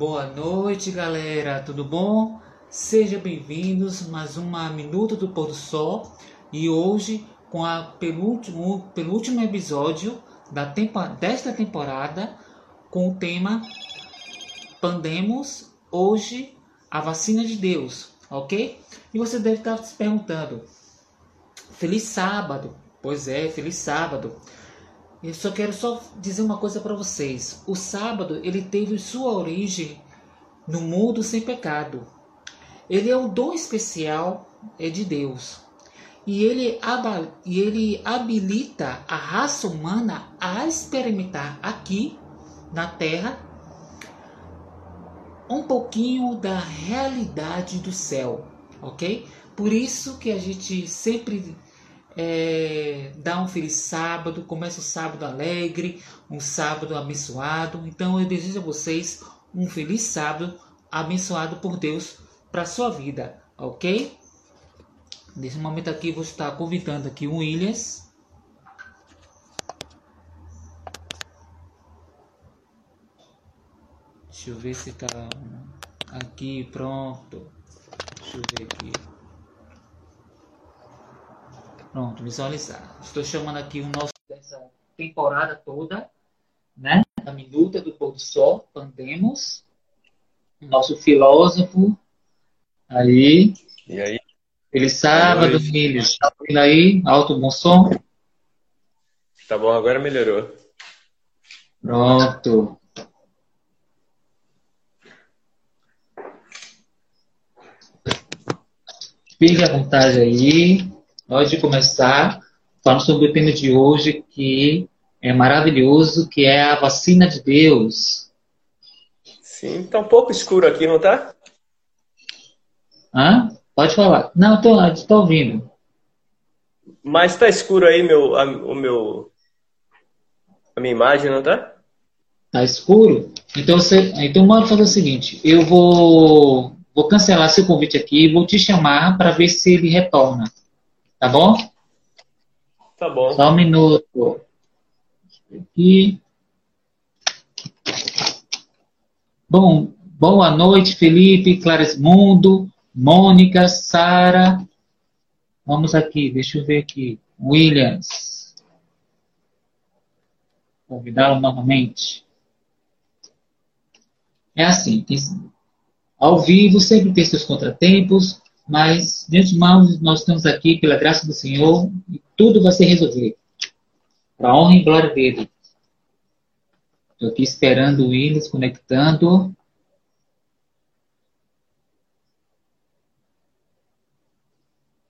Boa noite, galera. Tudo bom? Sejam bem-vindos mais uma Minuto do Pôr do Sol e hoje com a penúltimo, penúltimo episódio da tempo, desta temporada com o tema Pandemos hoje a vacina de Deus, ok? E você deve estar se perguntando: Feliz sábado! Pois é, feliz sábado! Eu só quero só dizer uma coisa para vocês. O sábado ele teve sua origem no mundo sem pecado. Ele é o dom especial é de Deus. E ele, e ele habilita a raça humana a experimentar aqui na Terra um pouquinho da realidade do céu, ok? Por isso que a gente sempre é, dá um feliz sábado, começa o sábado alegre, um sábado abençoado. Então eu desejo a vocês um feliz sábado abençoado por Deus para sua vida, ok? Nesse momento aqui vou estar convidando aqui o Williams. Deixa eu ver se tá aqui pronto. Deixa eu ver aqui. Pronto, visualizar. Estou chamando aqui o nosso dessa temporada toda, né? A minuta do pôr do sol, Pandemos. Nosso filósofo. Aí. E aí? Feliz sábado, filhos. Tá ouvindo aí? Alto, bom som? Tá bom, agora melhorou. Pronto. Fique à vontade aí. Pode começar falando sobre o tema de hoje, que é maravilhoso, que é a vacina de Deus. Sim, tá um pouco escuro aqui, não tá? Hã? Pode falar. Não, tô, estou ouvindo. Mas tá escuro aí meu, a, o meu, a minha imagem, não tá? Tá escuro? Então, você, então vamos fazer o seguinte, eu vou, vou cancelar seu convite aqui e vou te chamar para ver se ele retorna. Tá bom? Tá bom. Só um minuto. Aqui. Bom, boa noite, Felipe, Claresmundo, Mônica, Sara. Vamos aqui, deixa eu ver aqui. Williams. Convidá-lo novamente. É assim, ao vivo sempre tem seus contratempos, mas, de antemão, nós estamos aqui pela graça do Senhor e tudo vai ser resolvido. Para a honra e glória dele. Estou aqui esperando o Willis conectando.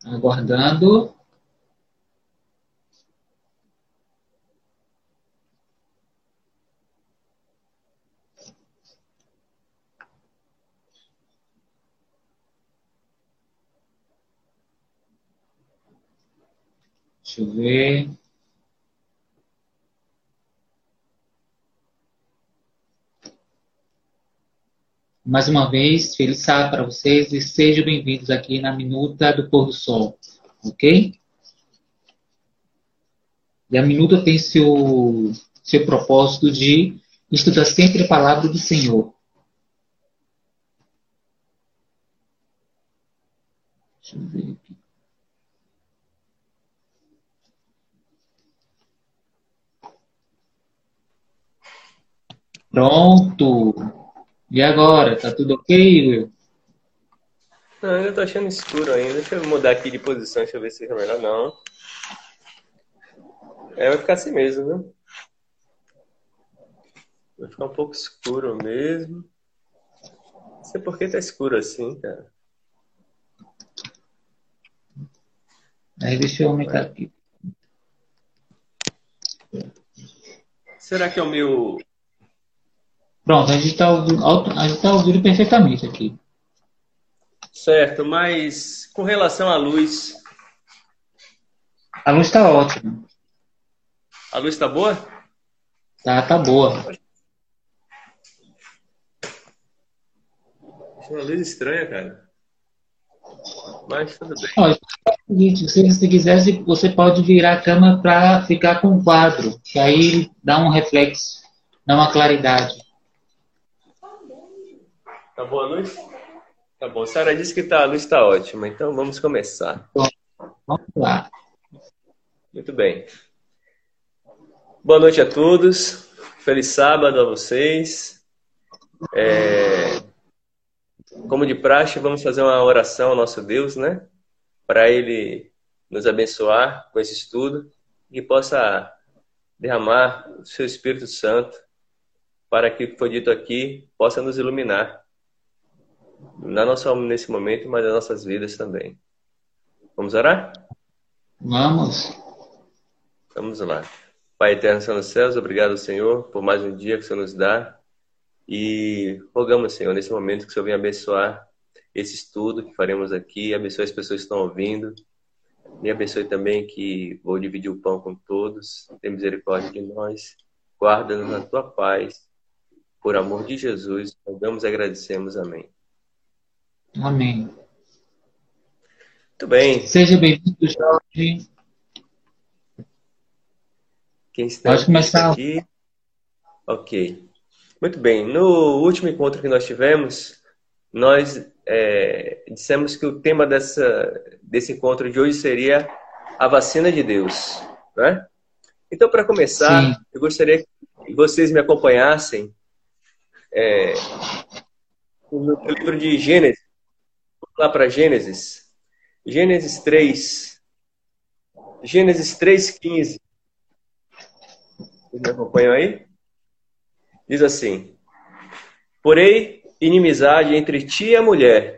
Aguardando. Deixa eu ver. Mais uma vez, feliz sábado para vocês e sejam bem-vindos aqui na Minuta do Pôr do Sol, ok? E a Minuta tem seu, seu propósito de estudar sempre a palavra do Senhor. Deixa eu ver aqui. Pronto. E agora? Tá tudo ok, Will? Não, eu tô achando escuro ainda. Deixa eu mudar aqui de posição, deixa eu ver se fica melhor. Não. É, vai ficar assim mesmo, viu? Vai ficar um pouco escuro mesmo. Não sei por que tá escuro assim, cara. Aí deixa eu aumentar aqui. Será que é o meu Pronto, a gente está ouvindo, tá ouvindo perfeitamente aqui. Certo, mas com relação à luz. A luz está ótima. A luz está boa? Tá, tá boa. É uma luz estranha, cara. Mas tudo bem. Olha, é se você quiser, você pode virar a câmera para ficar com o quadro, que aí dá um reflexo, dá uma claridade. Acabou a luz? Tá bom. Sara disse que tá, a luz está ótima, então vamos começar. Vamos lá. Muito bem. Boa noite a todos. Feliz sábado a vocês. É... Como de praxe, vamos fazer uma oração ao nosso Deus, né? Para Ele nos abençoar com esse estudo e possa derramar o seu Espírito Santo para que o que foi dito aqui possa nos iluminar na nossa alma nesse momento, mas nas nossas vidas também. Vamos orar? Vamos. Vamos lá. Pai eterno, Senhor nos céus, obrigado, Senhor, por mais um dia que o Senhor nos dá. E rogamos, Senhor, nesse momento que o Senhor venha abençoar esse estudo que faremos aqui, abençoe as pessoas que estão ouvindo. Me abençoe também que vou dividir o pão com todos. Tem misericórdia de nós. Guarda-nos na tua paz. Por amor de Jesus, rogamos e agradecemos. Amém. Amém. Muito bem. Seja bem-vindo, Jorge. Quem está Pode começar. aqui? Ok. Muito bem. No último encontro que nós tivemos, nós é, dissemos que o tema dessa, desse encontro de hoje seria a vacina de Deus. Né? Então, para começar, Sim. eu gostaria que vocês me acompanhassem é, no livro de Gênesis. Lá para Gênesis. Gênesis 3. Gênesis 3,15. Vocês me acompanham aí? Diz assim: Porém, inimizade entre ti e a mulher,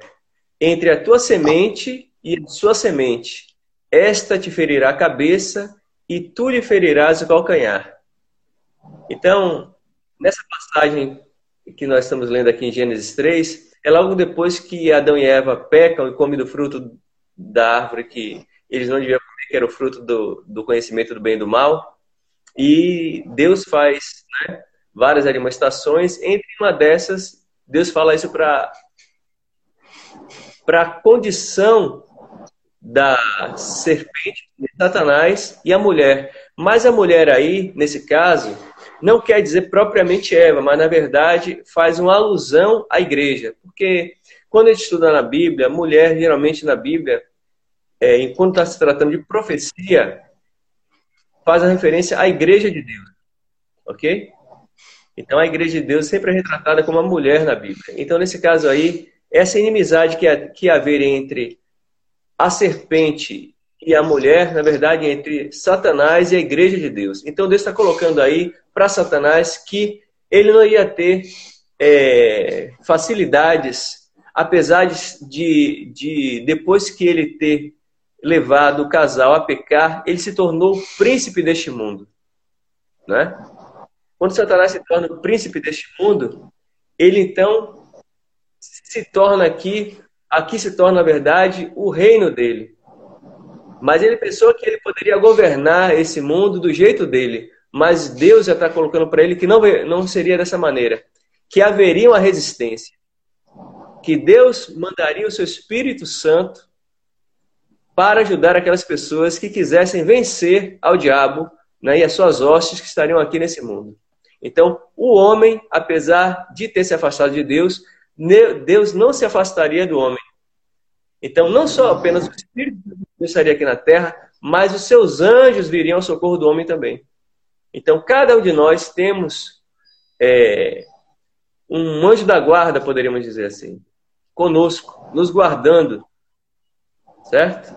entre a tua semente e a sua semente. Esta te ferirá a cabeça e tu lhe ferirás o calcanhar. Então, nessa passagem que nós estamos lendo aqui em Gênesis 3, é logo depois que Adão e Eva pecam e comem do fruto da árvore que eles não deviam comer, que era o fruto do, do conhecimento do bem e do mal. E Deus faz né, várias admoestações. Entre uma dessas, Deus fala isso para a condição da serpente, de Satanás e a mulher. Mas a mulher aí, nesse caso, não quer dizer propriamente Eva, mas na verdade faz uma alusão à igreja. Porque quando a gente estuda na Bíblia, mulher, geralmente na Bíblia, é, enquanto está se tratando de profecia, faz a referência à igreja de Deus. Ok? Então a igreja de Deus sempre é retratada como uma mulher na Bíblia. Então, nesse caso aí, essa inimizade que, que haver entre a serpente e a mulher, na verdade, entre Satanás e a igreja de Deus. Então Deus está colocando aí para Satanás que ele não ia ter é, facilidades, apesar de, de, depois que ele ter levado o casal a pecar, ele se tornou príncipe deste mundo. Né? Quando Satanás se torna o príncipe deste mundo, ele então se torna aqui, aqui se torna, na verdade, o reino dele. Mas ele pensou que ele poderia governar esse mundo do jeito dele. Mas Deus já está colocando para ele que não, não seria dessa maneira. Que haveria uma resistência. Que Deus mandaria o seu Espírito Santo para ajudar aquelas pessoas que quisessem vencer ao diabo né, e as suas hostes que estariam aqui nesse mundo. Então, o homem, apesar de ter se afastado de Deus, Deus não se afastaria do homem. Então, não só apenas o Espírito Deus estaria aqui na terra, mas os seus anjos viriam ao socorro do homem também. Então, cada um de nós temos é, um anjo da guarda, poderíamos dizer assim, conosco, nos guardando. Certo?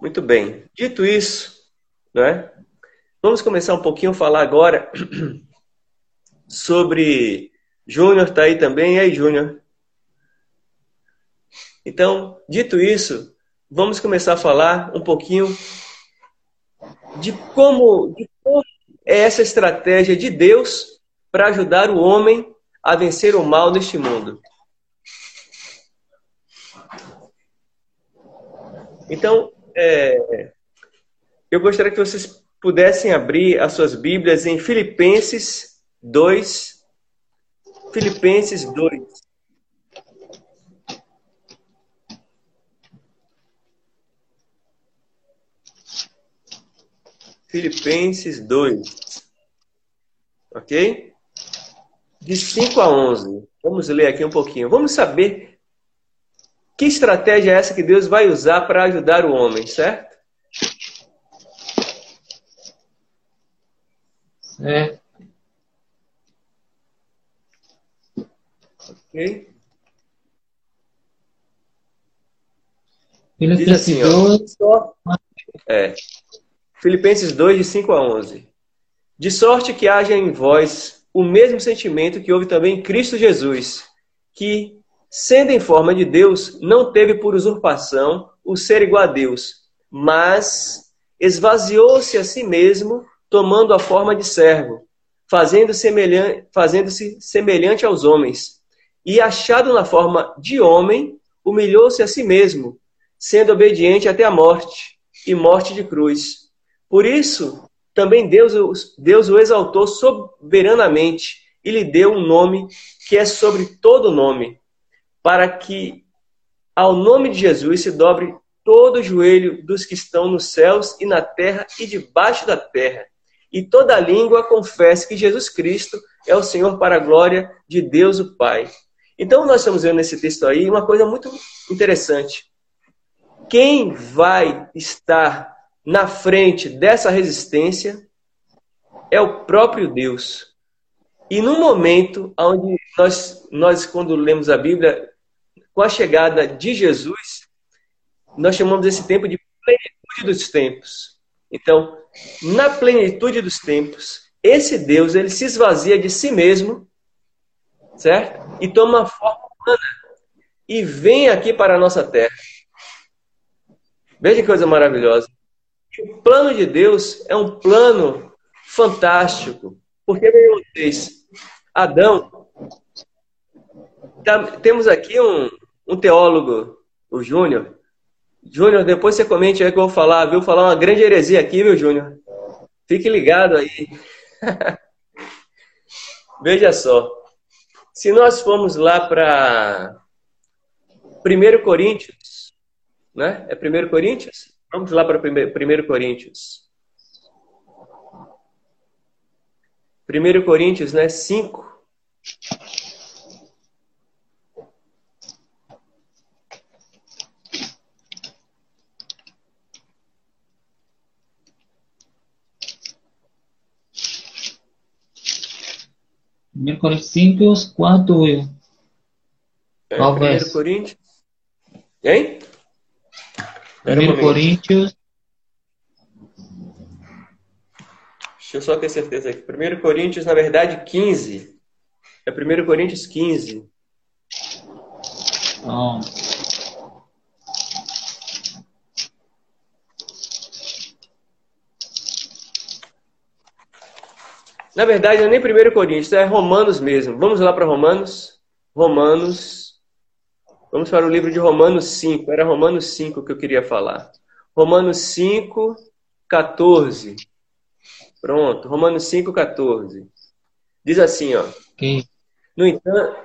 Muito bem. Dito isso, né, vamos começar um pouquinho a falar agora sobre. Júnior está aí também. E aí, Júnior? Então, dito isso, vamos começar a falar um pouquinho de como, de como é essa estratégia de Deus para ajudar o homem a vencer o mal neste mundo. Então, é, eu gostaria que vocês pudessem abrir as suas Bíblias em Filipenses 2. Filipenses 2. Filipenses 2. Ok? de 5 a 11. Vamos ler aqui um pouquinho. Vamos saber que estratégia é essa que Deus vai usar para ajudar o homem, certo? Certo. Ok. Diz assim, ó, é, Filipenses 2, de 5 a 11. De sorte que haja em vós o mesmo sentimento que houve também em Cristo Jesus, que, sendo em forma de Deus, não teve por usurpação o ser igual a Deus, mas esvaziou-se a si mesmo, tomando a forma de servo, fazendo-se semelhante, fazendo semelhante aos homens. E achado na forma de homem, humilhou-se a si mesmo, sendo obediente até a morte e morte de cruz. Por isso, também Deus, Deus o exaltou soberanamente e lhe deu um nome que é sobre todo nome, para que ao nome de Jesus se dobre todo o joelho dos que estão nos céus e na terra e debaixo da terra, e toda língua confesse que Jesus Cristo é o Senhor para a glória de Deus o Pai. Então nós estamos vendo nesse texto aí uma coisa muito interessante. Quem vai estar na frente dessa resistência é o próprio Deus. E no momento onde nós, nós, quando lemos a Bíblia, com a chegada de Jesus, nós chamamos esse tempo de plenitude dos tempos. Então, na plenitude dos tempos, esse Deus ele se esvazia de si mesmo, certo? E toma forma humana e vem aqui para a nossa terra. Veja que coisa maravilhosa. O plano de Deus é um plano fantástico. Porque, meu vocês, Adão, tá, temos aqui um, um teólogo, o Júnior. Júnior, depois você comente aí que eu vou falar, viu? Falar uma grande heresia aqui, viu, Júnior? Fique ligado aí. Veja só. Se nós formos lá para 1 Coríntios, né? É 1 Coríntios? Vamos lá para 1 Coríntios. 1 Coríntios, né? 5. Primeiro Coríntios 5, quanto eu? É, Qual Primeiro Coríntios? Hein? 1 Coríntios. Deixa eu só ter certeza aqui. 1 Coríntios, na verdade, 15. É 1 Coríntios 15. Oh. Na verdade, não é nem 1 Coríntios, é Romanos mesmo. Vamos lá para Romanos. Romanos Vamos para o livro de Romanos 5. Era Romanos 5 que eu queria falar. Romanos 5, 14. Pronto, Romanos 5, 14. Diz assim, ó. No entanto,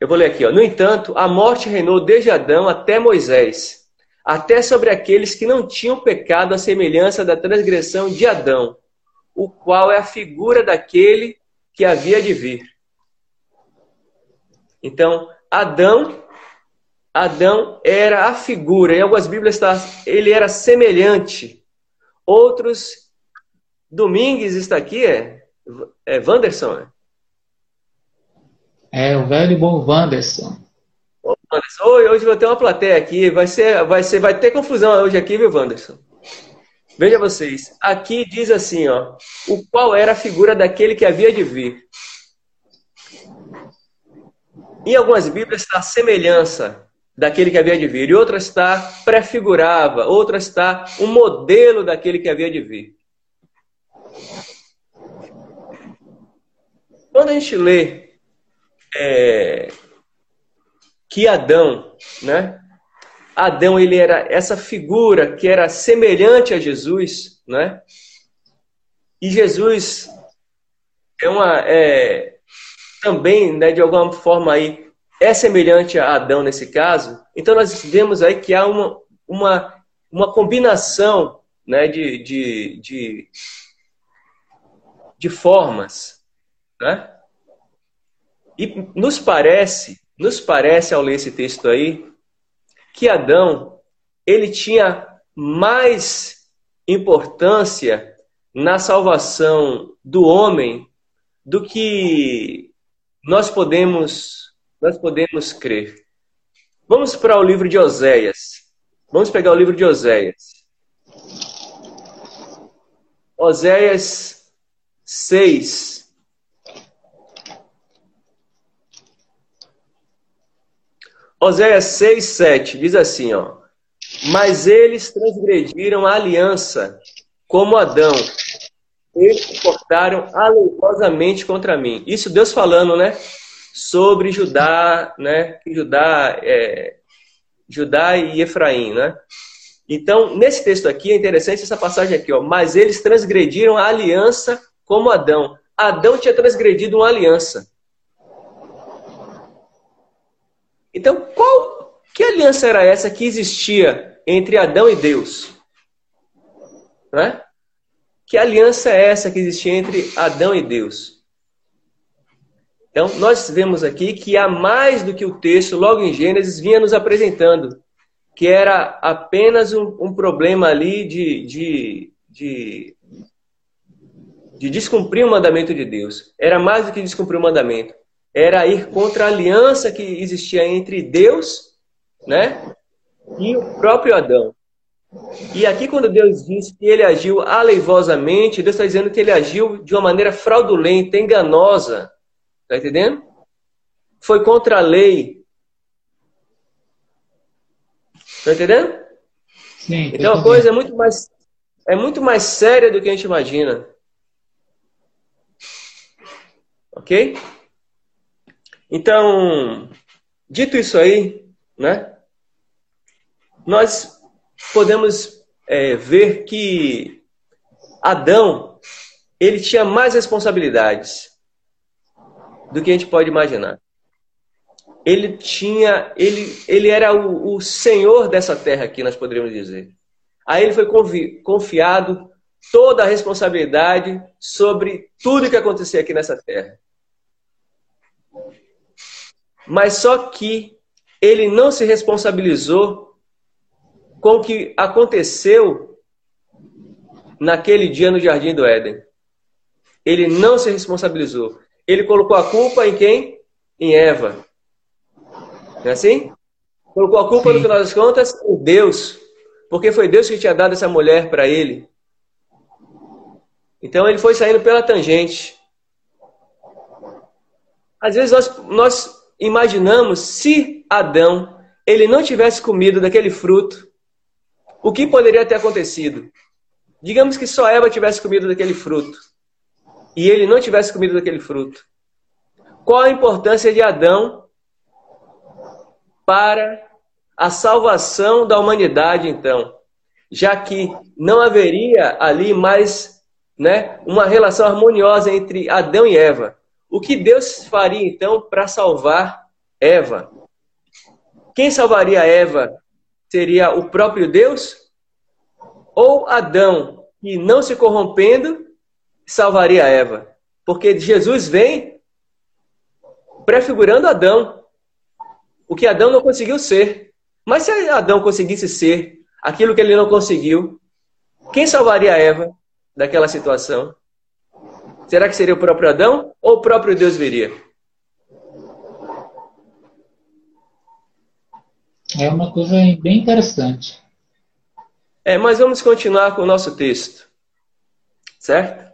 eu vou ler aqui, ó. No entanto, a morte reinou desde Adão até Moisés, até sobre aqueles que não tinham pecado à semelhança da transgressão de Adão, o qual é a figura daquele que havia de vir. Então, Adão Adão era a figura, em algumas Bíblias está, ele era semelhante. Outros, Domingues está aqui, é, é Wanderson? É, é o velho e bom Wanderson. Oi, hoje vou ter uma plateia aqui, vai ser, vai ser, vai ter confusão hoje aqui, viu, Wanderson? Veja vocês, aqui diz assim, ó, o qual era a figura daquele que havia de vir. Em algumas Bíblias está a semelhança daquele que havia de vir, e outra está prefigurava, outra está um modelo daquele que havia de vir. Quando a gente lê é, que Adão, né? Adão ele era essa figura que era semelhante a Jesus, né? E Jesus é uma é, também, né, de alguma forma aí é semelhante a Adão nesse caso, então nós vemos aí que há uma, uma, uma combinação né, de, de, de, de formas. Né? E nos parece, nos parece ao ler esse texto aí, que Adão, ele tinha mais importância na salvação do homem do que nós podemos nós podemos crer. Vamos para o livro de Oséias. Vamos pegar o livro de Oséias. Oséias 6. Oséias 6, 7 diz assim, ó. Mas eles transgrediram a aliança, como Adão. Eles se portaram aleivosamente contra mim. Isso Deus falando, né? Sobre Judá, né? Judá, é, Judá e Efraim, né? Então, nesse texto aqui, é interessante essa passagem aqui, ó. Mas eles transgrediram a aliança como Adão. Adão tinha transgredido uma aliança. Então, qual que aliança era essa que existia entre Adão e Deus? Né? Que aliança é essa que existia entre Adão e Deus? Então, nós vemos aqui que há mais do que o texto, logo em Gênesis, vinha nos apresentando, que era apenas um, um problema ali de, de, de, de descumprir o mandamento de Deus. Era mais do que descumprir o mandamento era ir contra a aliança que existia entre Deus, né, e o próprio Adão. E aqui quando Deus diz que ele agiu aleivosamente, Deus está dizendo que ele agiu de uma maneira fraudulenta, enganosa. Está entendendo? Foi contra a lei. Está entendendo? Sim. Então a coisa é muito mais é muito mais séria do que a gente imagina. Ok? Então, dito isso aí, né, nós podemos é, ver que Adão ele tinha mais responsabilidades do que a gente pode imaginar. Ele tinha, ele, ele era o, o senhor dessa terra aqui, nós poderíamos dizer. A ele foi confiado toda a responsabilidade sobre tudo que acontecia aqui nessa terra. Mas só que ele não se responsabilizou com o que aconteceu naquele dia no Jardim do Éden. Ele não se responsabilizou. Ele colocou a culpa em quem? Em Eva. Não é assim? Colocou a culpa, Sim. no final das contas, em Deus. Porque foi Deus que tinha dado essa mulher para ele. Então ele foi saindo pela tangente. Às vezes nós, nós imaginamos se Adão ele não tivesse comido daquele fruto, o que poderia ter acontecido? Digamos que só Eva tivesse comido daquele fruto e ele não tivesse comido daquele fruto. Qual a importância de Adão para a salvação da humanidade, então? Já que não haveria ali mais né, uma relação harmoniosa entre Adão e Eva. O que Deus faria então para salvar Eva? Quem salvaria Eva seria o próprio Deus? Ou Adão, que não se corrompendo, salvaria Eva? Porque Jesus vem prefigurando Adão, o que Adão não conseguiu ser. Mas se Adão conseguisse ser aquilo que ele não conseguiu, quem salvaria Eva daquela situação? Será que seria o próprio Adão ou o próprio Deus viria? É uma coisa bem interessante. É, mas vamos continuar com o nosso texto. Certo?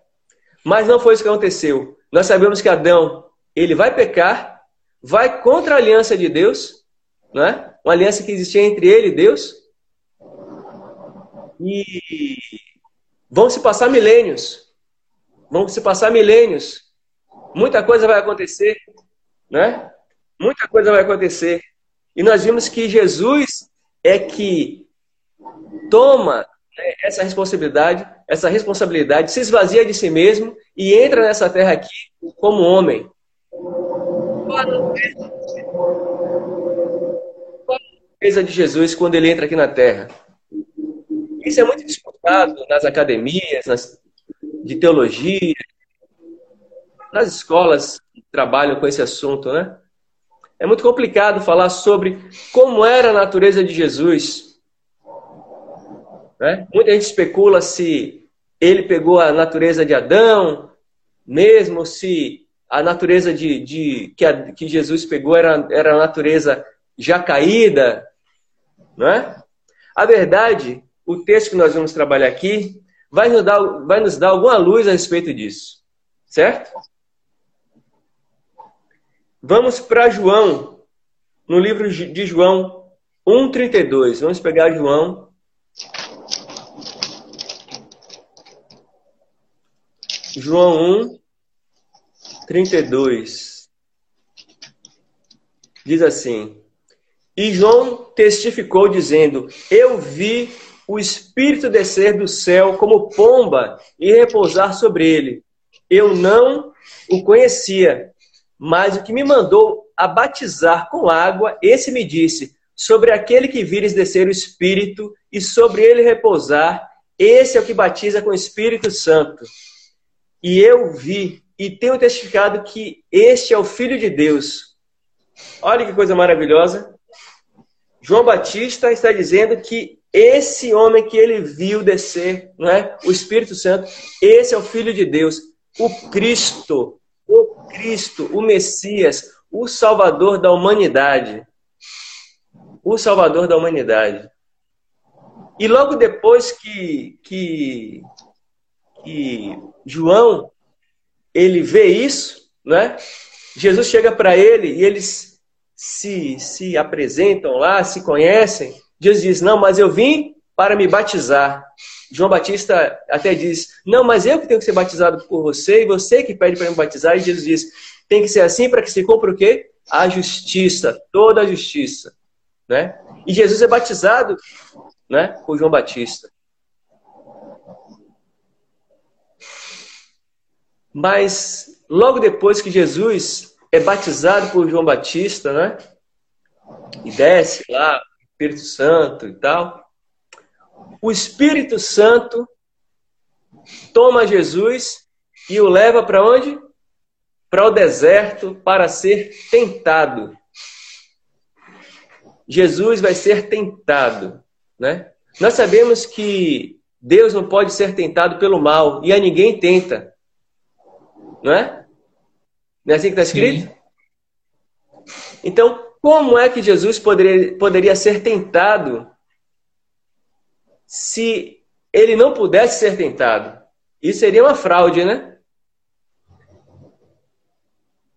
Mas não foi isso que aconteceu. Nós sabemos que Adão, ele vai pecar, vai contra a aliança de Deus, né? uma aliança que existia entre ele e Deus. E vão se passar milênios vão se passar milênios. Muita coisa vai acontecer, né? Muita coisa vai acontecer. E nós vimos que Jesus é que toma essa responsabilidade, essa responsabilidade, se esvazia de si mesmo e entra nessa terra aqui como homem. Qual a defesa de Jesus quando ele entra aqui na terra? Isso é muito disputado nas academias, nas de teologia. nas escolas que trabalham com esse assunto, né? É muito complicado falar sobre como era a natureza de Jesus. Né? Muita gente especula se ele pegou a natureza de Adão, mesmo se a natureza de, de que, a, que Jesus pegou era, era a natureza já caída, não é? A verdade, o texto que nós vamos trabalhar aqui vai nos dar, vai nos dar alguma luz a respeito disso, certo? Vamos para João, no livro de João 1,32. Vamos pegar João. João 1, 32. Diz assim: E João testificou, dizendo: Eu vi o Espírito descer do céu como pomba e repousar sobre ele. Eu não o conhecia, mas o que me mandou a batizar com água, esse me disse: Sobre aquele que vires descer o Espírito e sobre ele repousar, esse é o que batiza com o Espírito Santo. E eu vi e tenho testificado que este é o Filho de Deus. Olha que coisa maravilhosa. João Batista está dizendo que esse homem que ele viu descer, não é? O Espírito Santo, esse é o Filho de Deus, o Cristo, o Cristo, o Messias, o Salvador da humanidade. O Salvador da humanidade. E logo depois que, que, que João ele vê isso, né? Jesus chega para ele e eles se, se apresentam lá, se conhecem. Jesus diz: Não, mas eu vim para me batizar. João Batista até diz: Não, mas eu que tenho que ser batizado por você e você que pede para me batizar. E Jesus diz: Tem que ser assim para que se cumpra o quê? A justiça, toda a justiça. Né? E Jesus é batizado né, por João Batista. Mas logo depois que Jesus é batizado por João Batista, né? E desce lá, Espírito Santo e tal. O Espírito Santo toma Jesus e o leva para onde? Para o deserto para ser tentado. Jesus vai ser tentado, né? Nós sabemos que Deus não pode ser tentado pelo mal e a ninguém tenta. Não é? Não é assim que está escrito? Sim. Então, como é que Jesus poderia, poderia ser tentado se ele não pudesse ser tentado? Isso seria uma fraude, né?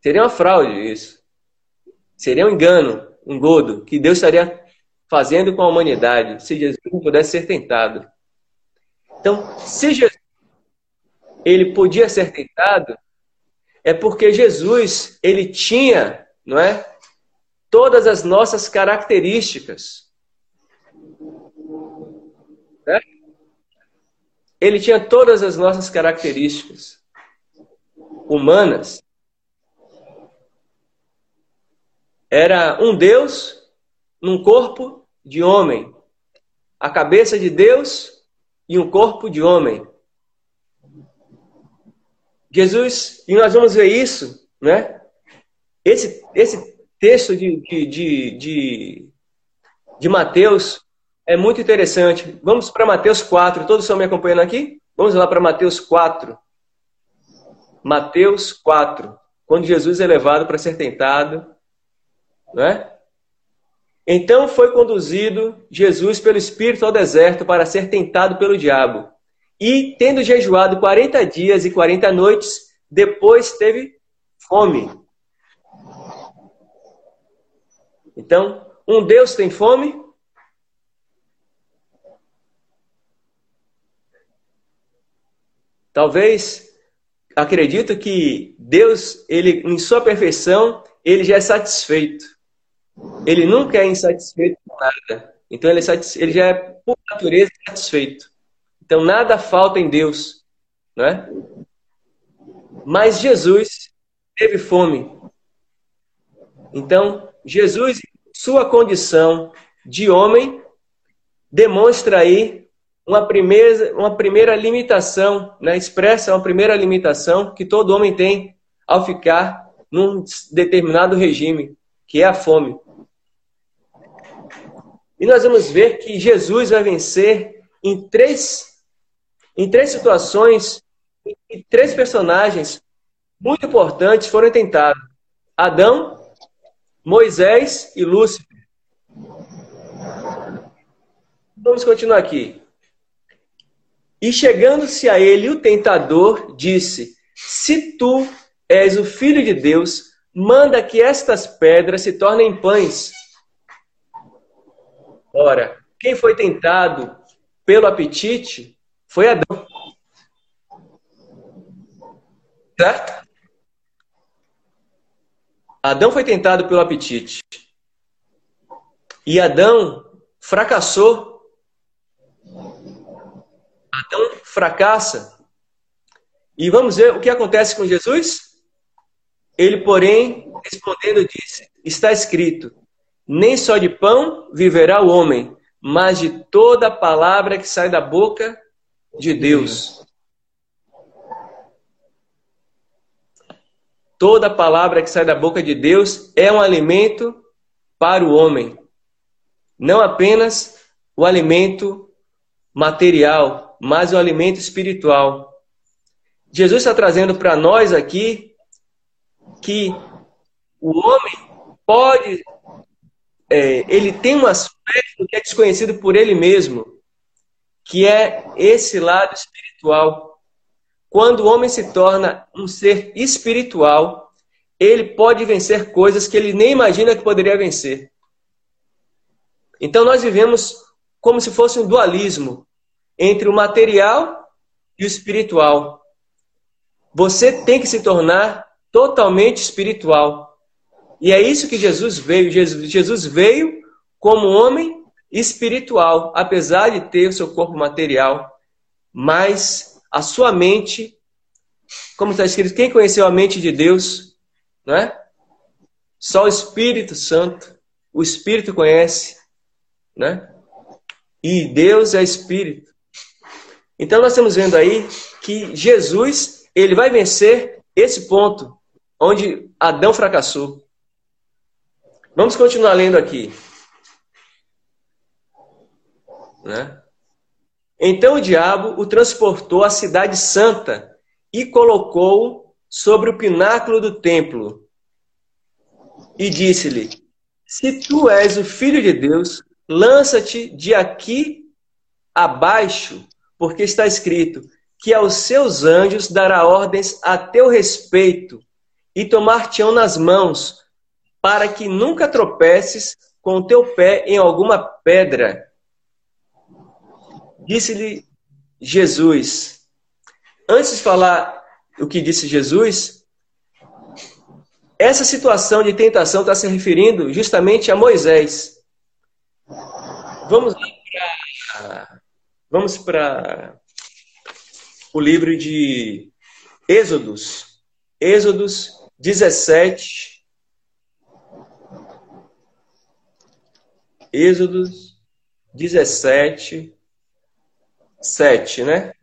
Seria uma fraude isso. Seria um engano, um godo, que Deus estaria fazendo com a humanidade se Jesus não pudesse ser tentado. Então, se Jesus ele podia ser tentado, é porque Jesus, ele tinha, não é? Todas as nossas características. Né? Ele tinha todas as nossas características humanas. Era um Deus num corpo de homem. A cabeça de Deus e um corpo de homem. Jesus, e nós vamos ver isso, né? Esse, esse texto de, de, de, de, de Mateus é muito interessante. Vamos para Mateus 4. Todos estão me acompanhando aqui? Vamos lá para Mateus 4. Mateus 4. Quando Jesus é levado para ser tentado, né? Então foi conduzido Jesus pelo Espírito ao deserto para ser tentado pelo diabo. E, tendo jejuado 40 dias e 40 noites, depois teve fome. Então, um Deus tem fome? Talvez, acredito que Deus, ele, em sua perfeição, ele já é satisfeito. Ele nunca é insatisfeito com nada. Então, ele, é ele já é, por natureza, satisfeito. Então nada falta em Deus, né? Mas Jesus teve fome. Então, Jesus, sua condição de homem, demonstra aí uma primeira, uma primeira limitação, né? expressa uma primeira limitação que todo homem tem ao ficar num determinado regime, que é a fome. E nós vamos ver que Jesus vai vencer em três, em três situações, e três personagens muito importantes foram tentados: Adão, Moisés e Lúcifer. Vamos continuar aqui. E chegando-se a ele, o tentador disse: Se tu és o filho de Deus, manda que estas pedras se tornem pães. Ora, quem foi tentado pelo apetite foi Adão. Certo? Adão foi tentado pelo apetite. E Adão fracassou. Adão fracassa. E vamos ver o que acontece com Jesus? Ele, porém, respondendo, disse: Está escrito: Nem só de pão viverá o homem, mas de toda palavra que sai da boca de Deus. Toda palavra que sai da boca de Deus é um alimento para o homem. Não apenas o alimento material, mas o alimento espiritual. Jesus está trazendo para nós aqui que o homem pode, é, ele tem um aspecto que é desconhecido por ele mesmo, que é esse lado espiritual. Quando o homem se torna um ser espiritual, ele pode vencer coisas que ele nem imagina que poderia vencer. Então nós vivemos como se fosse um dualismo entre o material e o espiritual. Você tem que se tornar totalmente espiritual. E é isso que Jesus veio. Jesus veio como homem espiritual, apesar de ter o seu corpo material, mas a sua mente, como está escrito, quem conheceu a mente de Deus, não é? Só o Espírito Santo, o Espírito conhece, né? E Deus é Espírito. Então nós estamos vendo aí que Jesus, ele vai vencer esse ponto onde Adão fracassou. Vamos continuar lendo aqui. Né? Então o diabo o transportou à cidade santa e colocou sobre o pináculo do templo. E disse-lhe: Se tu és o filho de Deus, lança-te de aqui abaixo, porque está escrito que aos seus anjos dará ordens a teu respeito e tomar-te-ão nas mãos, para que nunca tropeces com o teu pé em alguma pedra. Disse-lhe Jesus. Antes de falar o que disse Jesus, essa situação de tentação está se referindo justamente a Moisés. Vamos para vamos para o livro de Êxodos. Êxodos 17. Êxodos 17, 7, né?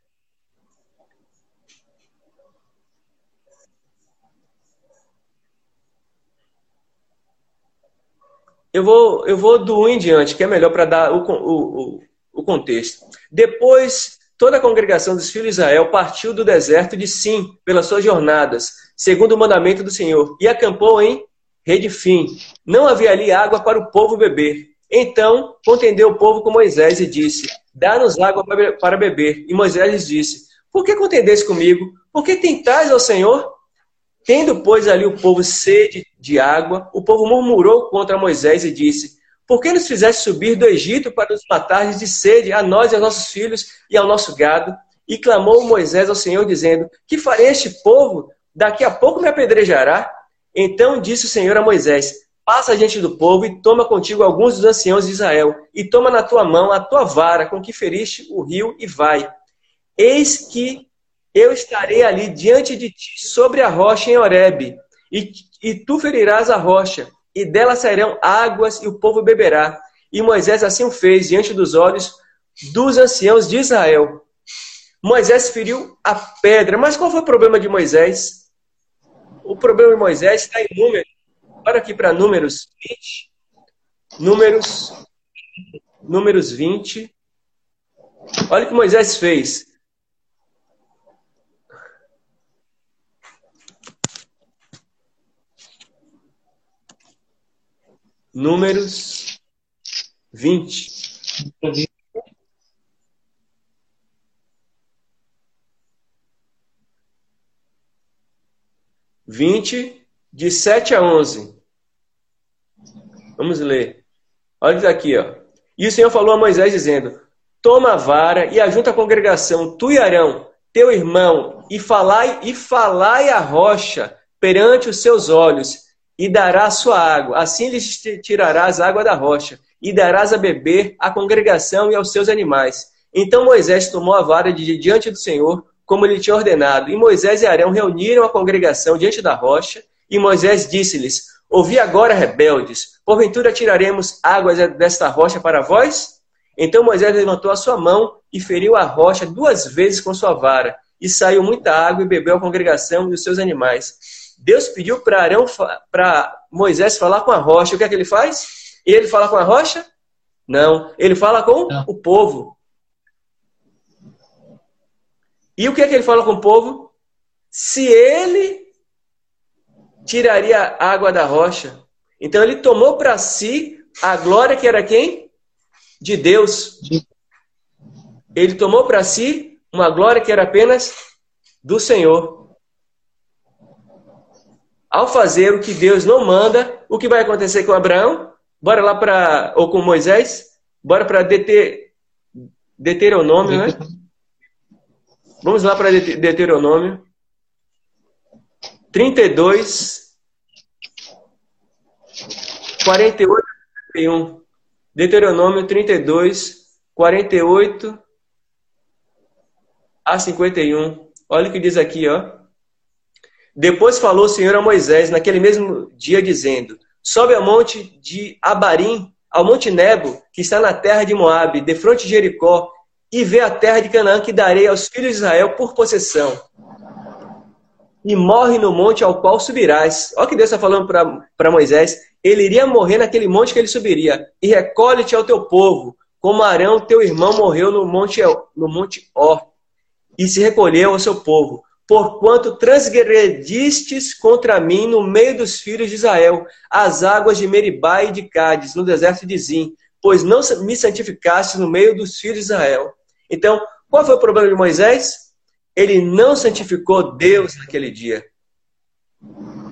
Eu vou, eu vou do 1 em diante, que é melhor para dar o, o, o contexto. Depois, toda a congregação dos filhos de Israel partiu do deserto de Sim pelas suas jornadas, segundo o mandamento do Senhor, e acampou em Redifim. Não havia ali água para o povo beber. Então contendeu o povo com Moisés e disse: Dá-nos água para beber. E Moisés lhes disse: Por que contendeis comigo? Por que tentais ao Senhor? Tendo, pois, ali o povo sede de água, o povo murmurou contra Moisés e disse: Por que nos fizeste subir do Egito para nos matar de sede, a nós e aos nossos filhos e ao nosso gado? E clamou Moisés ao Senhor, dizendo: Que farei este povo? Daqui a pouco me apedrejará. Então disse o Senhor a Moisés: Passa diante do povo e toma contigo alguns dos anciãos de Israel, e toma na tua mão a tua vara com que feriste o rio, e vai. Eis que eu estarei ali diante de ti, sobre a rocha em Horebe, e, e tu ferirás a rocha, e dela sairão águas, e o povo beberá. E Moisés assim o fez diante dos olhos dos anciãos de Israel. Moisés feriu a pedra, mas qual foi o problema de Moisés? o problema de Moisés está em números. Olha aqui para números 20. Números, números 20. Olha o que Moisés fez. Números 20. Vinte, de sete a onze. Vamos ler. Olha aqui, ó. E o Senhor falou a Moisés, dizendo: Toma a vara e ajunta a congregação, tu e Arão, teu irmão, e falai, e falai a rocha perante os seus olhos, e dará a sua água. Assim lhes tirarás água da rocha, e darás a beber à congregação e aos seus animais. Então Moisés tomou a vara de diante do Senhor, como lhe tinha ordenado. E Moisés e Arão reuniram a congregação diante da rocha, e Moisés disse-lhes: Ouvi agora, rebeldes, porventura tiraremos águas desta rocha para vós? Então Moisés levantou a sua mão e feriu a rocha duas vezes com sua vara, e saiu muita água e bebeu a congregação e os seus animais. Deus pediu para Arão, para Moisés falar com a rocha. O que é que ele faz? Ele fala com a rocha? Não, ele fala com Não. o povo. E o que é que ele fala com o povo? Se ele tiraria água da rocha. Então ele tomou para si a glória que era quem? De Deus. Ele tomou para si uma glória que era apenas do Senhor ao fazer o que Deus não manda, o que vai acontecer com Abraão? Bora lá para ou com Moisés? Bora para deter Deuteronômio, né? Vamos lá para Deuteronômio 32 48 51. Deuteronômio 32 48 a 51. Olha o que diz aqui, ó. Depois falou o Senhor a Moisés naquele mesmo dia, dizendo: Sobe ao monte de Abarim, ao monte Nebo, que está na terra de Moabe, de frente de Jericó, e vê a terra de Canaã que darei aos filhos de Israel por possessão. E morre no monte ao qual subirás. Olha o que Deus está falando para Moisés. Ele iria morrer naquele monte que ele subiria. E recolhe-te ao teu povo, como Arão, teu irmão, morreu no monte, no monte Or. E se recolheu ao seu povo porquanto transgredistes contra mim no meio dos filhos de Israel, as águas de Meribá e de Cádiz, no deserto de Zim, pois não me santificaste no meio dos filhos de Israel. Então, qual foi o problema de Moisés? Ele não santificou Deus naquele dia.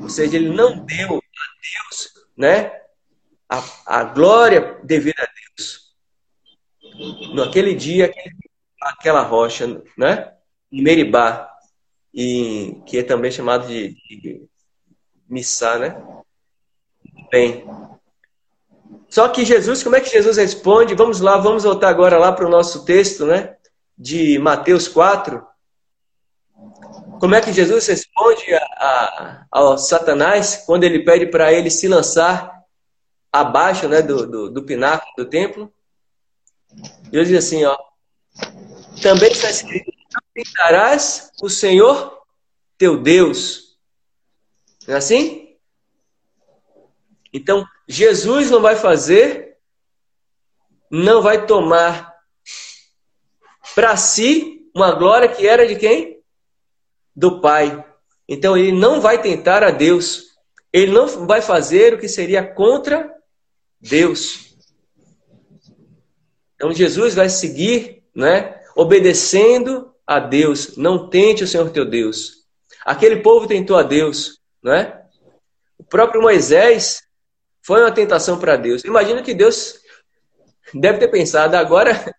Ou seja, ele não deu a Deus né, a, a glória devida a Deus. Naquele dia, aquela rocha, né? Em Meribá e que é também chamado de, de missá, né? Bem. Só que Jesus, como é que Jesus responde? Vamos lá, vamos voltar agora lá para o nosso texto, né? De Mateus 4. Como é que Jesus responde a, a, ao Satanás quando ele pede para ele se lançar abaixo né, do, do, do pináculo do templo? Ele diz assim, ó. Também está escrito tentarás o Senhor teu Deus. Não é assim? Então, Jesus não vai fazer, não vai tomar para si uma glória que era de quem? Do Pai. Então, ele não vai tentar a Deus. Ele não vai fazer o que seria contra Deus. Então, Jesus vai seguir, né, obedecendo a Deus, não tente o Senhor teu Deus. Aquele povo tentou a Deus, não é? O próprio Moisés foi uma tentação para Deus. Imagina que Deus deve ter pensado, agora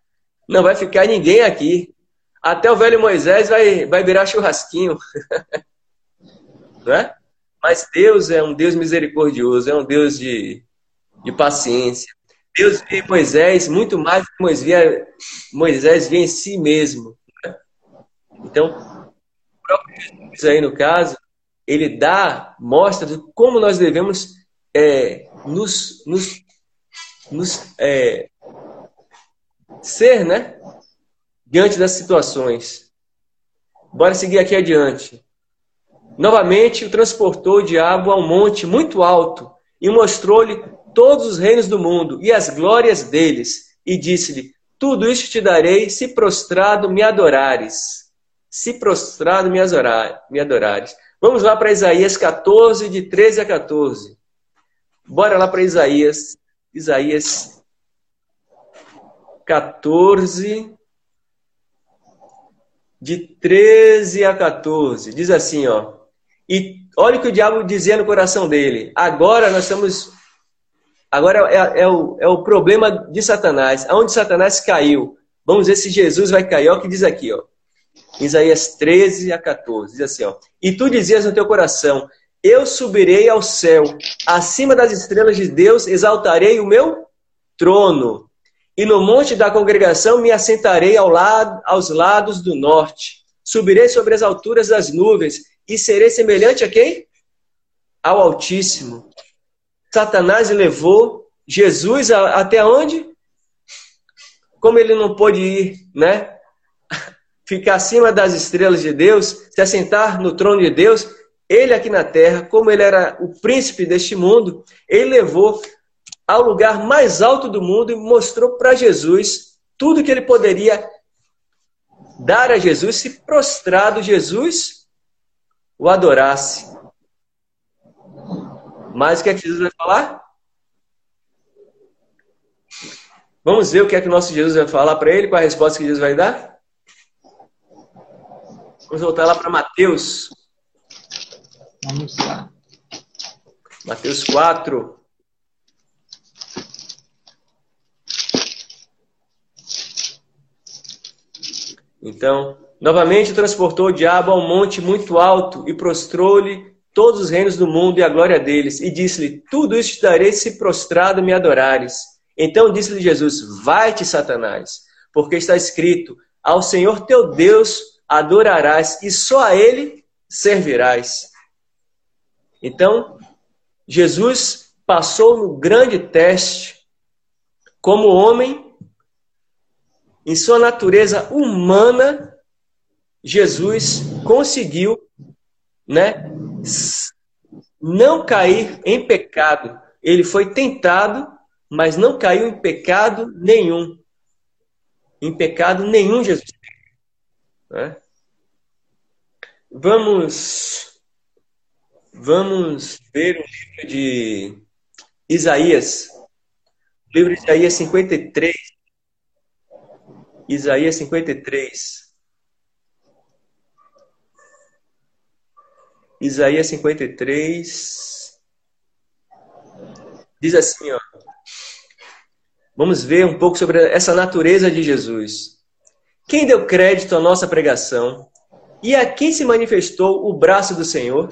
não vai ficar ninguém aqui. Até o velho Moisés vai, vai virar churrasquinho. não é? Mas Deus é um Deus misericordioso, é um Deus de, de paciência. Deus via Moisés muito mais do que Moisés via, Moisés em si mesmo. Então, o próprio Jesus aí no caso, ele dá, mostra como nós devemos é, nos, nos, nos é, ser, né? Diante das situações. Bora seguir aqui adiante. Novamente o transportou o diabo a um monte muito alto e mostrou-lhe todos os reinos do mundo e as glórias deles, e disse-lhe: Tudo isto te darei se prostrado me adorares. Se prostrado me adorares. Vamos lá para Isaías 14, de 13 a 14. Bora lá para Isaías. Isaías 14, de 13 a 14. Diz assim, ó. E olha o que o diabo dizia no coração dele. Agora nós estamos. Agora é, é, o, é o problema de Satanás. Aonde Satanás caiu? Vamos ver se Jesus vai cair. Olha o que diz aqui, ó. Isaías 13 a 14. Diz assim, ó. E tu dizias no teu coração: Eu subirei ao céu, acima das estrelas de Deus, exaltarei o meu trono. E no monte da congregação me assentarei ao lado, aos lados do norte. Subirei sobre as alturas das nuvens e serei semelhante a quem? Ao Altíssimo. Satanás levou Jesus até onde? Como ele não pôde ir, né? Ficar acima das estrelas de Deus, se assentar no trono de Deus, ele aqui na terra, como ele era o príncipe deste mundo, ele levou ao lugar mais alto do mundo e mostrou para Jesus tudo que ele poderia dar a Jesus se prostrado Jesus o adorasse. Mas o que é que Jesus vai falar? Vamos ver o que é que o nosso Jesus vai falar para ele, qual a resposta que Jesus vai dar? Vamos voltar lá para Mateus. Vamos lá. Mateus 4. Então, novamente transportou o diabo a um monte muito alto e prostrou-lhe todos os reinos do mundo e a glória deles, e disse-lhe: Tudo isso te darei se prostrado me adorares. Então disse-lhe Jesus: Vai-te, Satanás, porque está escrito: Ao Senhor teu Deus adorarás e só a ele servirás. Então, Jesus passou no grande teste como homem em sua natureza humana, Jesus conseguiu, né, não cair em pecado. Ele foi tentado, mas não caiu em pecado nenhum. Em pecado nenhum, Jesus. Né? Vamos, vamos ver o livro de Isaías, o livro de Isaías 53. Isaías 53. Isaías 53. Diz assim, ó. Vamos ver um pouco sobre essa natureza de Jesus. Quem deu crédito à nossa pregação? E a quem se manifestou o braço do Senhor?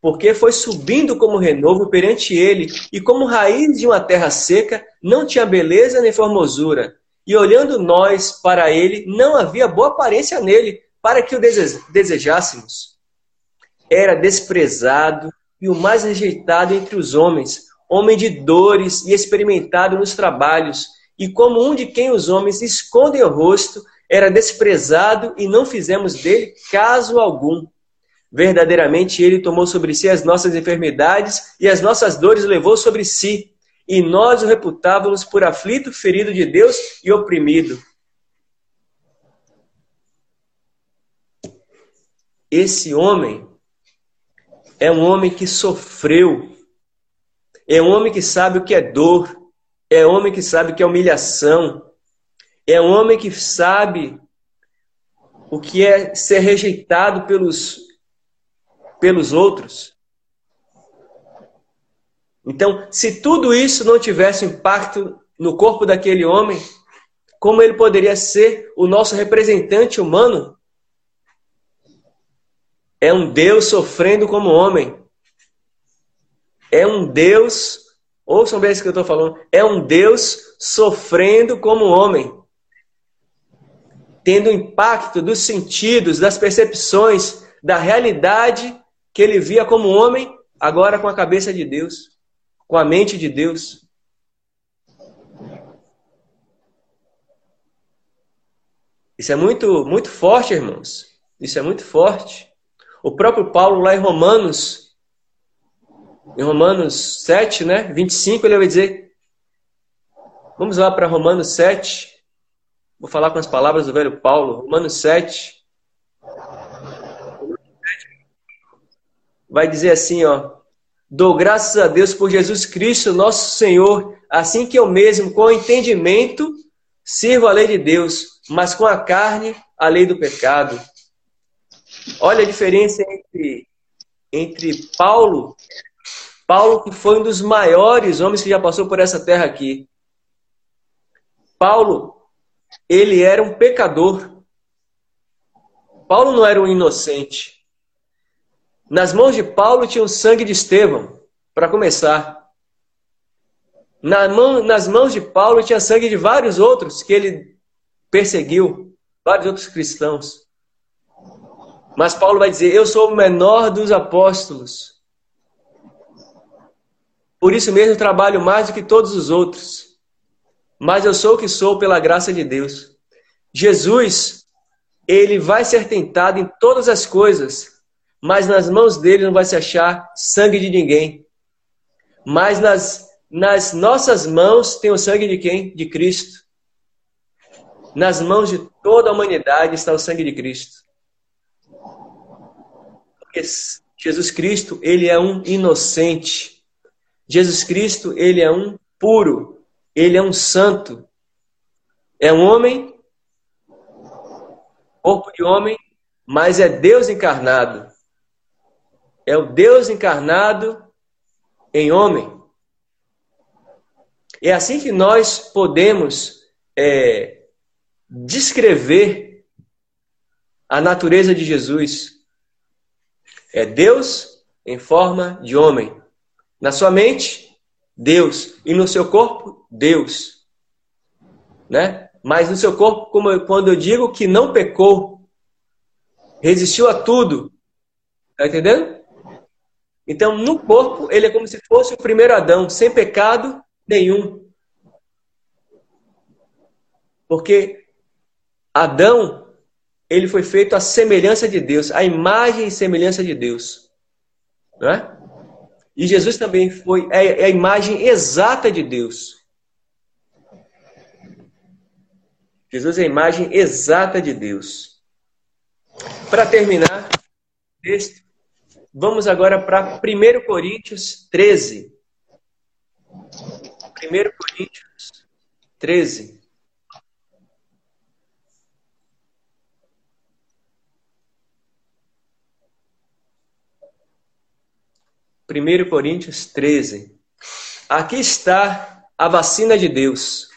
Porque foi subindo como renovo perante ele, e como raiz de uma terra seca, não tinha beleza nem formosura e olhando nós para ele, não havia boa aparência nele para que o desejássemos. Era desprezado e o mais rejeitado entre os homens, homem de dores e experimentado nos trabalhos, e como um de quem os homens escondem o rosto, era desprezado e não fizemos dele caso algum. Verdadeiramente ele tomou sobre si as nossas enfermidades e as nossas dores levou sobre si e nós o reputávamos por aflito, ferido de Deus e oprimido. Esse homem é um homem que sofreu, é um homem que sabe o que é dor, é um homem que sabe o que é humilhação, é um homem que sabe o que é ser rejeitado pelos, pelos outros. Então, se tudo isso não tivesse impacto no corpo daquele homem, como ele poderia ser o nosso representante humano? É um Deus sofrendo como homem. É um Deus, ouçam bem isso que eu estou falando, é um Deus sofrendo como homem. Tendo impacto dos sentidos, das percepções, da realidade que ele via como homem, agora com a cabeça de Deus com a mente de Deus. Isso é muito, muito forte, irmãos. Isso é muito forte. O próprio Paulo, lá em Romanos, em Romanos 7, né, 25, ele vai dizer. Vamos lá para Romanos 7. Vou falar com as palavras do velho Paulo. Romanos 7. Vai dizer assim, ó. Dou graças a Deus por Jesus Cristo, nosso Senhor, assim que eu mesmo, com entendimento, sirvo a lei de Deus, mas com a carne, a lei do pecado. Olha a diferença entre, entre Paulo, Paulo que foi um dos maiores homens que já passou por essa terra aqui. Paulo, ele era um pecador. Paulo não era um inocente. Nas mãos de Paulo tinha o sangue de Estevão, para começar. Na mão, nas mãos de Paulo tinha sangue de vários outros que ele perseguiu, vários outros cristãos. Mas Paulo vai dizer: Eu sou o menor dos apóstolos. Por isso mesmo trabalho mais do que todos os outros. Mas eu sou o que sou pela graça de Deus. Jesus, ele vai ser tentado em todas as coisas, mas nas mãos dele não vai se achar sangue de ninguém. Mas nas, nas nossas mãos tem o sangue de quem? De Cristo. Nas mãos de toda a humanidade está o sangue de Cristo. Porque Jesus Cristo, ele é um inocente. Jesus Cristo, ele é um puro. Ele é um santo. É um homem, corpo de homem, mas é Deus encarnado é o Deus encarnado em homem. É assim que nós podemos é, descrever a natureza de Jesus. É Deus em forma de homem. Na sua mente, Deus. E no seu corpo, Deus. Né? Mas no seu corpo, como eu, quando eu digo que não pecou, resistiu a tudo. Tá entendendo? Então, no corpo, ele é como se fosse o primeiro Adão, sem pecado nenhum. Porque Adão, ele foi feito à semelhança de Deus, à imagem e semelhança de Deus. Não é? E Jesus também foi é, é a imagem exata de Deus. Jesus é a imagem exata de Deus. Para terminar, texto Vamos agora para 1 Coríntios 13. 1 Coríntios 13. Primeiro Coríntios 13. Aqui está a vacina de Deus.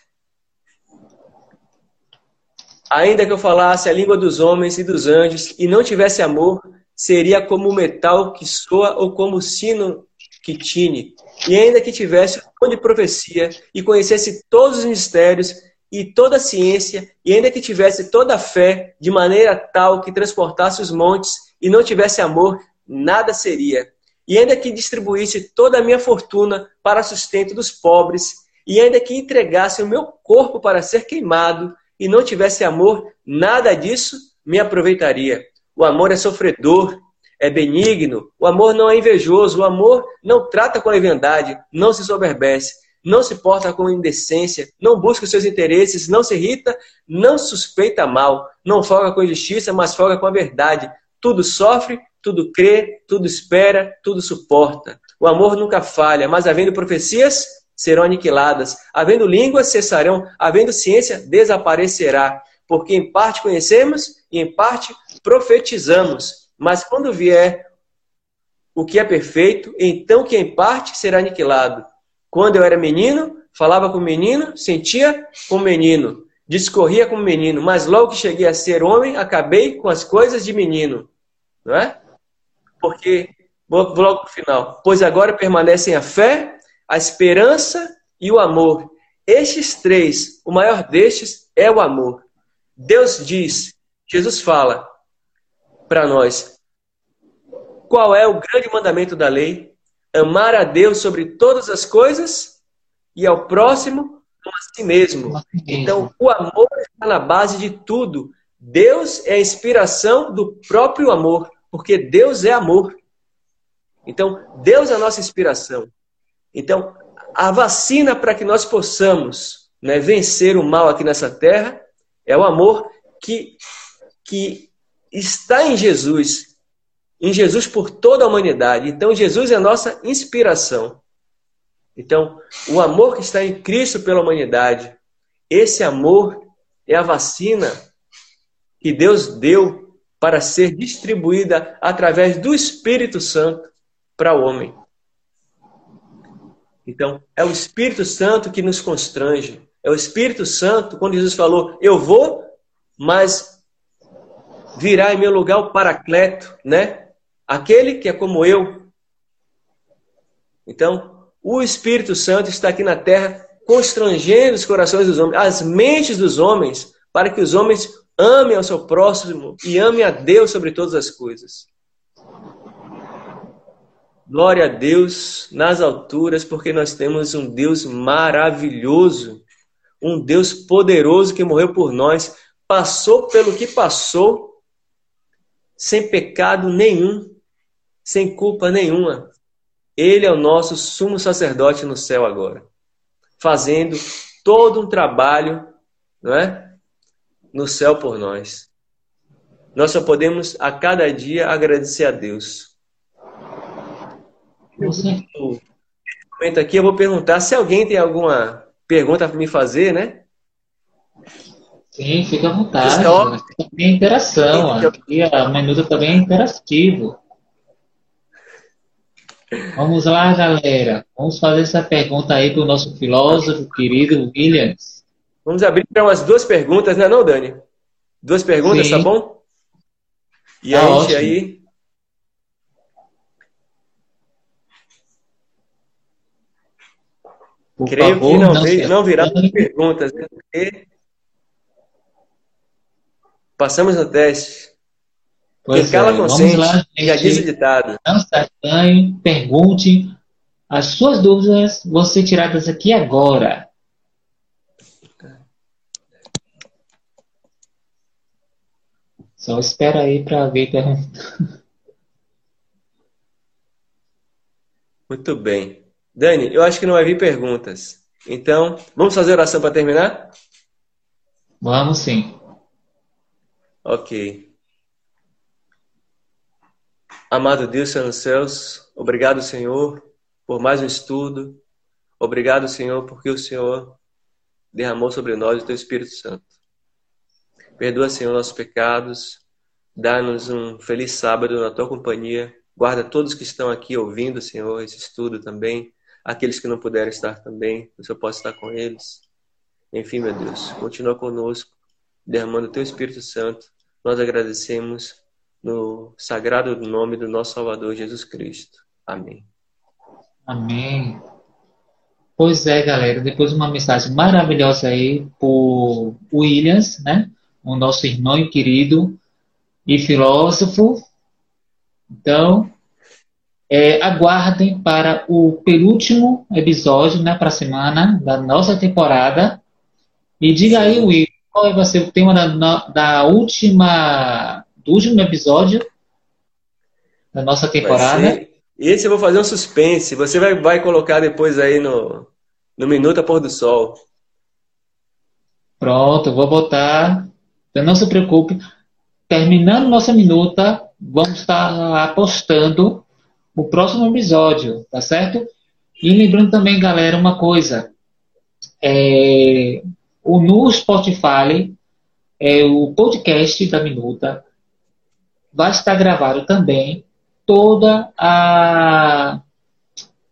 Ainda que eu falasse a língua dos homens e dos anjos e não tivesse amor, seria como o metal que soa ou como o sino que tine. E ainda que tivesse o de profecia e conhecesse todos os mistérios e toda a ciência, e ainda que tivesse toda a fé de maneira tal que transportasse os montes e não tivesse amor, nada seria. E ainda que distribuísse toda a minha fortuna para sustento dos pobres, e ainda que entregasse o meu corpo para ser queimado e não tivesse amor, nada disso me aproveitaria. O amor é sofredor, é benigno. O amor não é invejoso. O amor não trata com leviandade, não se soberbece, não se porta com indecência, não busca os seus interesses, não se irrita, não suspeita mal, não folga com injustiça, mas folga com a verdade. Tudo sofre, tudo crê, tudo espera, tudo suporta. O amor nunca falha, mas havendo profecias, serão aniquiladas. Havendo línguas, cessarão. Havendo ciência, desaparecerá. Porque em parte conhecemos e em parte profetizamos. Mas quando vier o que é perfeito, então que em parte será aniquilado. Quando eu era menino, falava com menino, sentia com menino, discorria com menino, mas logo que cheguei a ser homem, acabei com as coisas de menino. Não é? Porque, vou logo para o final. Pois agora permanecem a fé, a esperança e o amor. Estes três, o maior destes é o amor. Deus diz, Jesus fala, para nós. Qual é o grande mandamento da lei? Amar a Deus sobre todas as coisas e ao próximo como a si mesmo. Então, o amor está na base de tudo. Deus é a inspiração do próprio amor. porque Deus é amor. Então, Deus é a nossa inspiração. Então, a vacina para que nós possamos né, vencer o mal aqui nessa terra é o amor que, que está em Jesus, em Jesus por toda a humanidade. Então, Jesus é nossa inspiração. Então, o amor que está em Cristo pela humanidade, esse amor é a vacina que Deus deu para ser distribuída através do Espírito Santo para o homem. Então, é o Espírito Santo que nos constrange. É o Espírito Santo, quando Jesus falou, eu vou, mas virá em meu lugar o Paracleto, né? Aquele que é como eu. Então, o Espírito Santo está aqui na terra constrangendo os corações dos homens, as mentes dos homens, para que os homens amem ao seu próximo e amem a Deus sobre todas as coisas. Glória a Deus nas alturas, porque nós temos um Deus maravilhoso, um Deus poderoso que morreu por nós, passou pelo que passou, sem pecado nenhum, sem culpa nenhuma. Ele é o nosso sumo sacerdote no céu agora, fazendo todo um trabalho, não é? No céu por nós. Nós só podemos a cada dia agradecer a Deus Nesse momento aqui eu vou perguntar se alguém tem alguma pergunta para me fazer, né? Sim, fica à vontade. Então, tem interação. Aqui a Menuda também é interativo. Vamos lá, galera. Vamos fazer essa pergunta aí para o nosso filósofo querido Williams. Vamos abrir para umas duas perguntas, né, não, Dani? Duas perguntas, Sim. tá bom? E tá a gente ótimo. aí Por Creio favor, que não, não, não virá perguntas, né? porque passamos no teste. Pois Quem cala é. consente, lá, já diz o ditado. Não se pergunte. As suas dúvidas vão ser tiradas aqui agora. Só espera aí para ver pergunta. Muito bem. Dani, eu acho que não vai vir perguntas. Então, vamos fazer oração para terminar? Vamos sim. Ok. Amado Deus, Senhor nos céus, obrigado, Senhor, por mais um estudo. Obrigado, Senhor, porque o Senhor derramou sobre nós o Teu Espírito Santo. Perdoa, Senhor, nossos pecados. Dá-nos um feliz sábado na Tua companhia. Guarda todos que estão aqui ouvindo, Senhor, esse estudo também aqueles que não puderam estar também, o Senhor possa estar com eles. Enfim, meu Deus, continua conosco, derramando o Teu Espírito Santo. Nós agradecemos no sagrado nome do nosso Salvador Jesus Cristo. Amém. Amém. Pois é, galera, depois uma mensagem maravilhosa aí por Williams, né? O nosso irmão querido e filósofo. Então, é, aguardem para o penúltimo episódio, né, para a semana da nossa temporada. E diga aí, Will, qual vai ser o tema da, da última, do último episódio da nossa temporada? Esse eu vou fazer um suspense. Você vai, vai colocar depois aí no, no Minuto a Pôr do Sol. Pronto, vou botar. Então não se preocupe. Terminando nossa minuta, vamos estar apostando o próximo episódio, tá certo? E lembrando também, galera, uma coisa. É, o, no Spotify, é, o podcast da Minuta vai estar gravado também toda a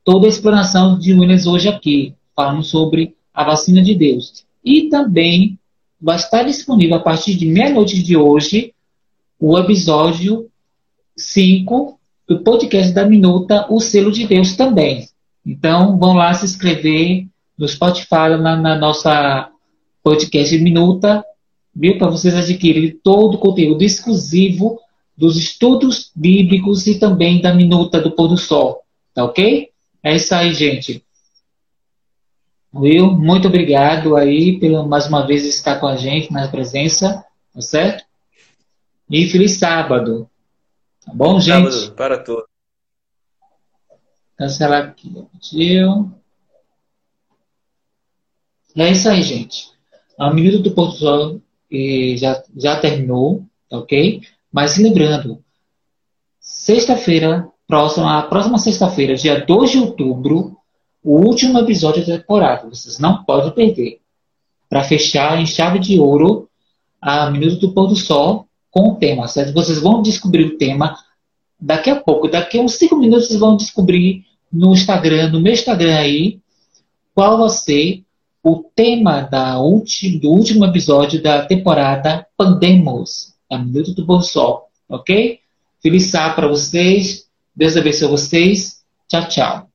toda a explanação de Williams hoje aqui, falando sobre a vacina de Deus. E também vai estar disponível a partir de meia-noite de hoje o episódio 5 do podcast da Minuta, o selo de Deus também. Então, vão lá se inscrever no Spotify, na, na nossa podcast Minuta, viu? Para vocês adquirirem todo o conteúdo exclusivo dos estudos bíblicos e também da Minuta do Pôr do Sol. Tá ok? É isso aí, gente. Will, muito obrigado aí pelo mais uma vez estar com a gente na presença, tá certo? E feliz sábado. Tá bom, gente? Sábado para todos. Cancelar aqui. Pediu. É isso aí, gente. A Minuto do Porto Sol já, já terminou, ok? Mas lembrando, sexta-feira, próxima, a próxima sexta-feira, dia 2 de outubro, o último episódio da temporada. Vocês não podem perder. Para fechar em chave de ouro a Minuto do Pôr do Sol com o tema, certo? Vocês vão descobrir o tema daqui a pouco. Daqui a uns 5 minutos vocês vão descobrir no Instagram, no meu Instagram aí, qual vai ser o tema da ulti, do último episódio da temporada Pandemos, a Minuto do do Sol, ok? Feliz sábado para vocês. Deus abençoe vocês. Tchau, tchau.